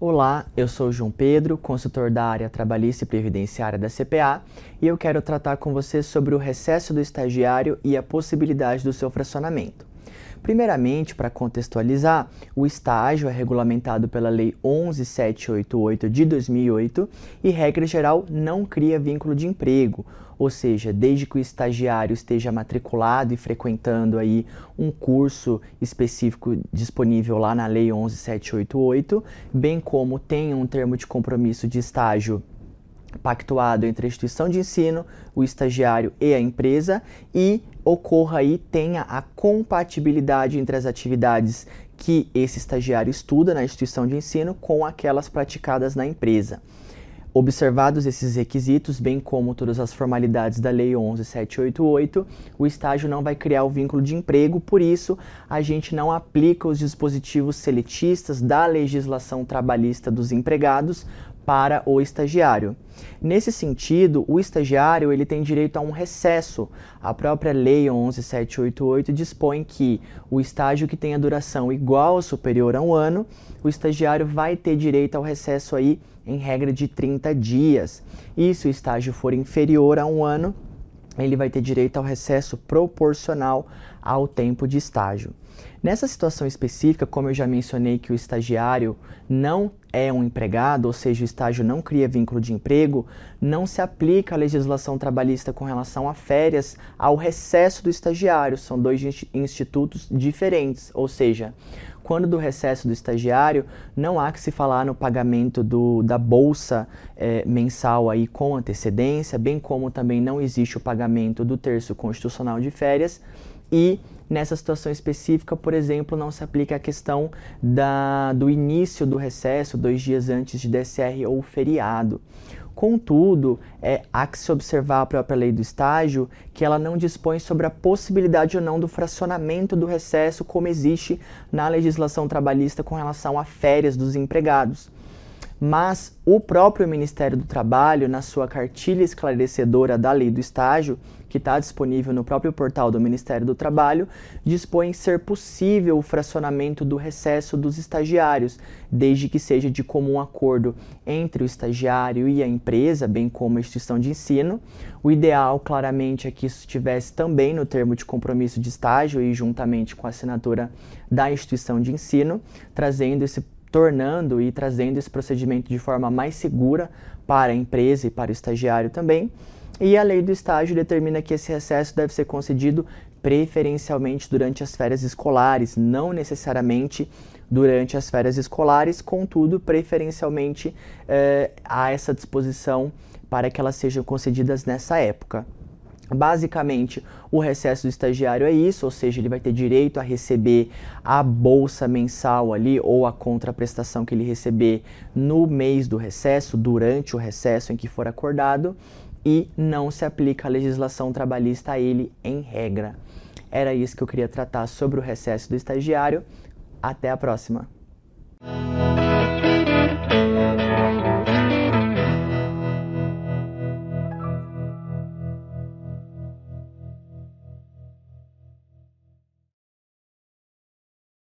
Olá, eu sou João Pedro, consultor da área trabalhista e previdenciária da CPA, e eu quero tratar com você sobre o recesso do estagiário e a possibilidade do seu fracionamento. Primeiramente, para contextualizar, o estágio é regulamentado pela Lei 11788 de 2008 e, regra geral, não cria vínculo de emprego, ou seja, desde que o estagiário esteja matriculado e frequentando aí um curso específico disponível lá na Lei 11788, bem como tenha um termo de compromisso de estágio pactuado entre a instituição de ensino, o estagiário e a empresa e ocorra aí tenha a compatibilidade entre as atividades que esse estagiário estuda na instituição de ensino com aquelas praticadas na empresa. Observados esses requisitos, bem como todas as formalidades da Lei 11788, o estágio não vai criar o vínculo de emprego, por isso a gente não aplica os dispositivos seletistas da legislação trabalhista dos empregados para o estagiário. Nesse sentido, o estagiário ele tem direito a um recesso. A própria Lei 11788 dispõe que o estágio que tenha duração igual ou superior a um ano, o estagiário vai ter direito ao recesso aí em regra de 30 dias. E se o estágio for inferior a um ano, ele vai ter direito ao recesso proporcional ao tempo de estágio. Nessa situação específica, como eu já mencionei que o estagiário não é um empregado, ou seja, o estágio não cria vínculo de emprego, não se aplica a legislação trabalhista com relação a férias ao recesso do estagiário. São dois institutos diferentes, ou seja, quando do recesso do estagiário, não há que se falar no pagamento do, da bolsa é, mensal aí com antecedência, bem como também não existe o pagamento do terço constitucional de férias e Nessa situação específica, por exemplo, não se aplica a questão da, do início do recesso, dois dias antes de DSR ou feriado. Contudo, é, há que se observar a própria lei do estágio que ela não dispõe sobre a possibilidade ou não do fracionamento do recesso, como existe na legislação trabalhista com relação a férias dos empregados mas o próprio Ministério do Trabalho, na sua cartilha esclarecedora da lei do estágio, que está disponível no próprio portal do Ministério do Trabalho, dispõe ser possível o fracionamento do recesso dos estagiários, desde que seja de comum acordo entre o estagiário e a empresa, bem como a instituição de ensino. O ideal, claramente, é que isso estivesse também no termo de compromisso de estágio e juntamente com a assinatura da instituição de ensino, trazendo esse tornando e trazendo esse procedimento de forma mais segura para a empresa e para o estagiário também. E a lei do estágio determina que esse recesso deve ser concedido preferencialmente durante as férias escolares, não necessariamente durante as férias escolares, contudo, preferencialmente eh, há essa disposição para que elas sejam concedidas nessa época. Basicamente, o recesso do estagiário é isso, ou seja, ele vai ter direito a receber a bolsa mensal ali ou a contraprestação que ele receber no mês do recesso, durante o recesso em que for acordado, e não se aplica a legislação trabalhista a ele em regra. Era isso que eu queria tratar sobre o recesso do estagiário. Até a próxima!